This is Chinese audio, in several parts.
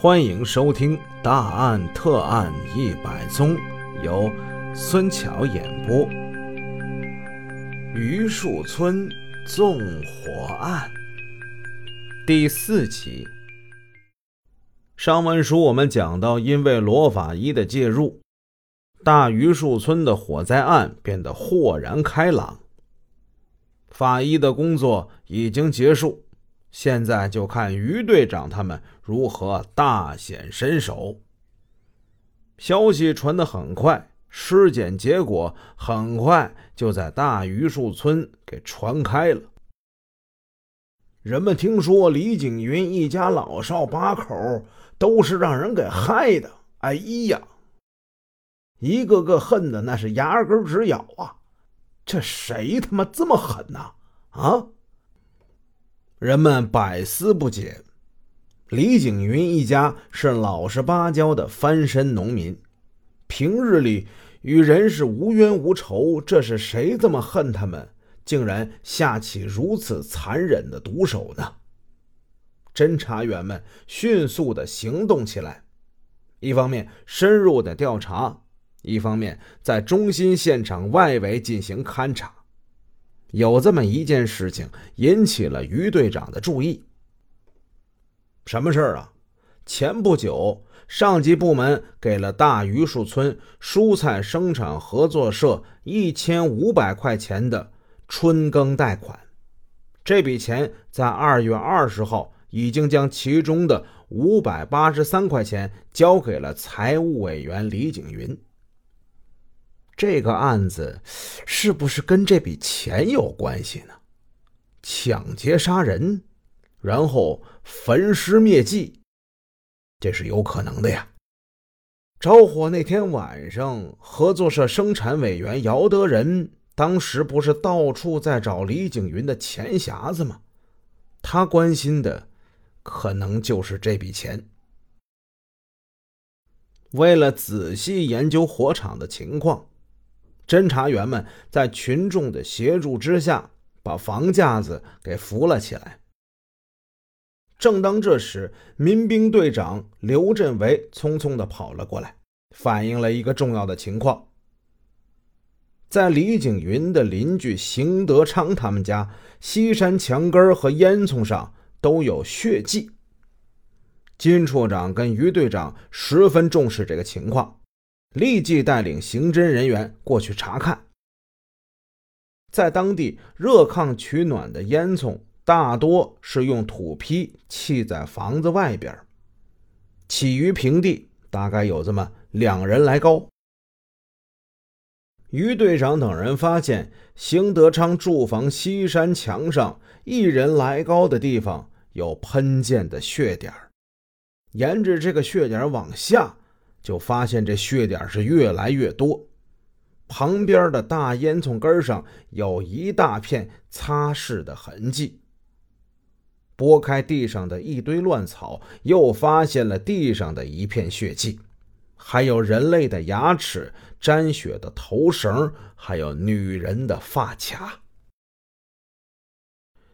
欢迎收听《大案特案一百宗》，由孙桥演播。榆树村纵火案第四集。上文书我们讲到，因为罗法医的介入，大榆树村的火灾案变得豁然开朗。法医的工作已经结束。现在就看于队长他们如何大显身手。消息传得很快，尸检结果很快就在大榆树村给传开了。人们听说李景云一家老少八口都是让人给害的，哎呀，一个个恨的那是牙根直咬啊！这谁他妈这么狠呐？啊！人们百思不解。李景云一家是老实巴交的翻身农民，平日里与人是无冤无仇，这是谁这么恨他们，竟然下起如此残忍的毒手呢？侦查员们迅速的行动起来，一方面深入的调查，一方面在中心现场外围进行勘查。有这么一件事情引起了于队长的注意。什么事儿啊？前不久，上级部门给了大榆树村蔬菜生产合作社一千五百块钱的春耕贷款。这笔钱在二月二十号已经将其中的五百八十三块钱交给了财务委员李景云。这个案子是不是跟这笔钱有关系呢？抢劫杀人，然后焚尸灭迹，这是有可能的呀。着火那天晚上，合作社生产委员姚德仁当时不是到处在找李景云的钱匣子吗？他关心的可能就是这笔钱。为了仔细研究火场的情况。侦查员们在群众的协助之下，把房架子给扶了起来。正当这时，民兵队长刘振维匆匆的跑了过来，反映了一个重要的情况：在李景云的邻居邢德昌他们家西山墙根和烟囱上都有血迹。金处长跟于队长十分重视这个情况。立即带领刑侦人员过去查看。在当地热炕取暖的烟囱大多是用土坯砌在房子外边，起于平地，大概有这么两人来高。于队长等人发现，邢德昌住房西山墙上一人来高的地方有喷溅的血点沿着这个血点往下。就发现这血点是越来越多，旁边的大烟囱根上有一大片擦拭的痕迹。拨开地上的一堆乱草，又发现了地上的一片血迹，还有人类的牙齿、沾血的头绳，还有女人的发卡。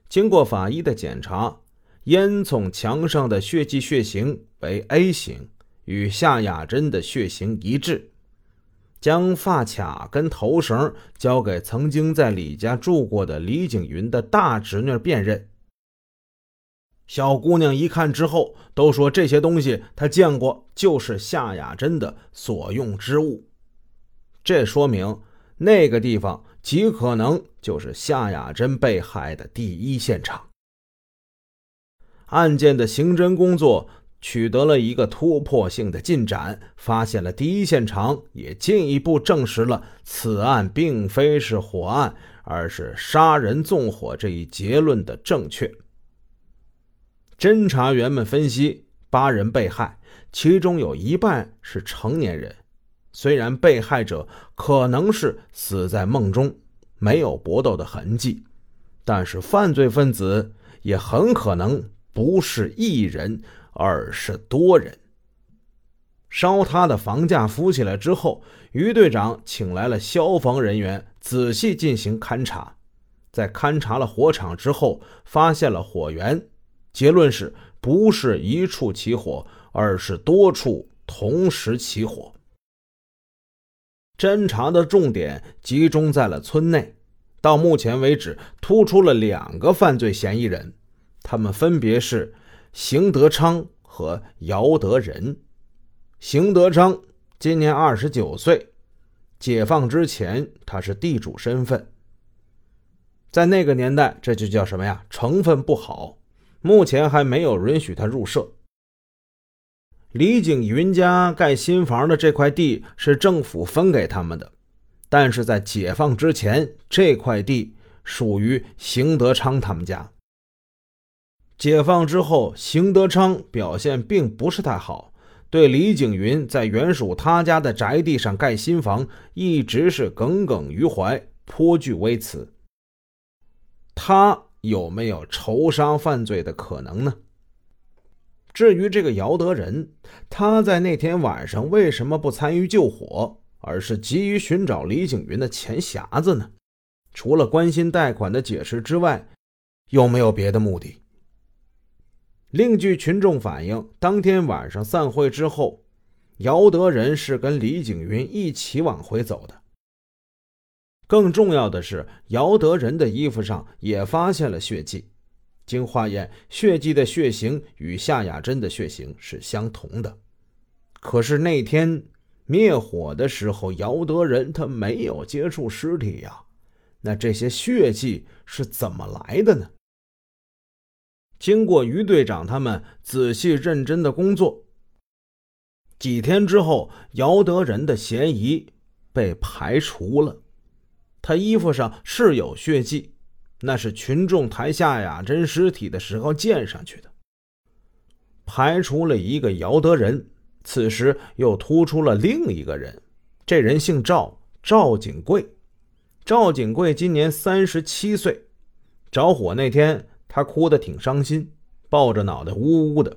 经过法医的检查，烟囱墙上的血迹血型为 A 型。与夏雅珍的血型一致，将发卡跟头绳交给曾经在李家住过的李景云的大侄女辨认。小姑娘一看之后，都说这些东西她见过，就是夏雅珍的所用之物。这说明那个地方极可能就是夏雅珍被害的第一现场。案件的刑侦工作。取得了一个突破性的进展，发现了第一现场，也进一步证实了此案并非是火案，而是杀人纵火这一结论的正确。侦查员们分析，八人被害，其中有一半是成年人。虽然被害者可能是死在梦中，没有搏斗的痕迹，但是犯罪分子也很可能不是一人。二十多人。烧他的房架扶起来之后，于队长请来了消防人员，仔细进行勘查。在勘察了火场之后，发现了火源，结论是不是一处起火，而是多处同时起火。侦查的重点集中在了村内，到目前为止，突出了两个犯罪嫌疑人，他们分别是邢德昌和姚德仁。邢德昌今年二十九岁，解放之前他是地主身份，在那个年代，这就叫什么呀？成分不好，目前还没有允许他入社。李景云家盖新房的这块地是政府分给他们的，但是在解放之前，这块地属于邢德昌他们家。解放之后，邢德昌表现并不是太好，对李景云在原属他家的宅地上盖新房一直是耿耿于怀，颇具微词。他有没有仇杀犯罪的可能呢？至于这个姚德仁，他在那天晚上为什么不参与救火，而是急于寻找李景云的钱匣子呢？除了关心贷款的解释之外，有没有别的目的？另据群众反映，当天晚上散会之后，姚德仁是跟李景云一起往回走的。更重要的是，姚德仁的衣服上也发现了血迹。经化验，血迹的血型与夏雅珍的血型是相同的。可是那天灭火的时候，姚德仁他没有接触尸体呀，那这些血迹是怎么来的呢？经过于队长他们仔细认真的工作，几天之后，姚德仁的嫌疑被排除了。他衣服上是有血迹。那是群众抬夏雅珍尸体的时候溅上去的。排除了一个姚德仁，此时又突出了另一个人。这人姓赵，赵景贵。赵景贵今年三十七岁。着火那天，他哭得挺伤心，抱着脑袋呜呜的。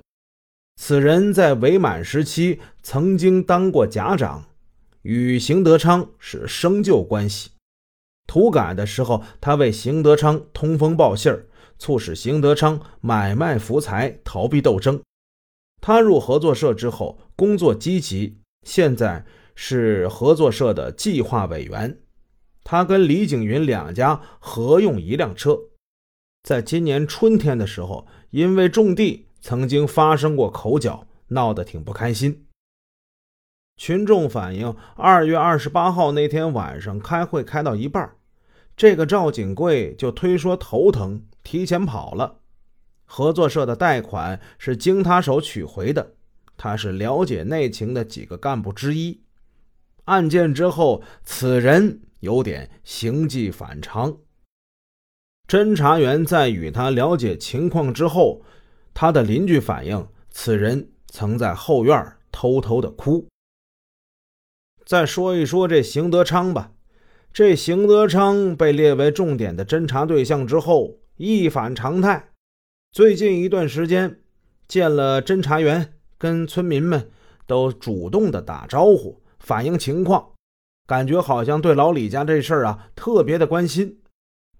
此人在伪满时期曾经当过甲长，与邢德昌是生旧关系。土改的时候，他为邢德昌通风报信儿，促使邢德昌买卖福财，逃避斗争。他入合作社之后，工作积极，现在是合作社的计划委员。他跟李景云两家合用一辆车。在今年春天的时候，因为种地曾经发生过口角，闹得挺不开心。群众反映，二月二十八号那天晚上开会开到一半。这个赵景贵就推说头疼，提前跑了。合作社的贷款是经他手取回的，他是了解内情的几个干部之一。案件之后，此人有点行迹反常。侦查员在与他了解情况之后，他的邻居反映，此人曾在后院偷偷的哭。再说一说这邢德昌吧。这邢德昌被列为重点的侦查对象之后，一反常态。最近一段时间，见了侦查员，跟村民们都主动的打招呼，反映情况，感觉好像对老李家这事儿啊特别的关心。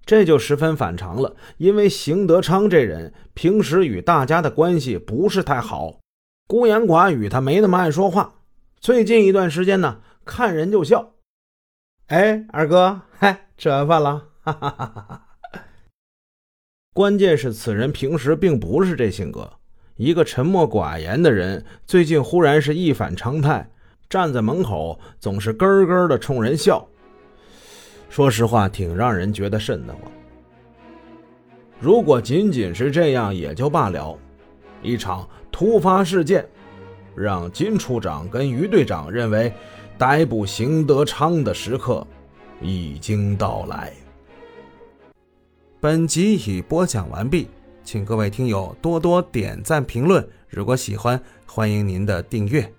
这就十分反常了，因为邢德昌这人平时与大家的关系不是太好，孤言寡语，他没那么爱说话。最近一段时间呢，看人就笑。哎，二哥，嗨，吃完饭了。哈哈哈哈哈。关键是此人平时并不是这性格，一个沉默寡言的人，最近忽然是一反常态，站在门口总是咯咯的冲人笑。说实话，挺让人觉得瘆得慌。如果仅仅是这样也就罢了，一场突发事件，让金处长跟于队长认为。逮捕邢德昌的时刻已经到来。本集已播讲完毕，请各位听友多多点赞评论。如果喜欢，欢迎您的订阅。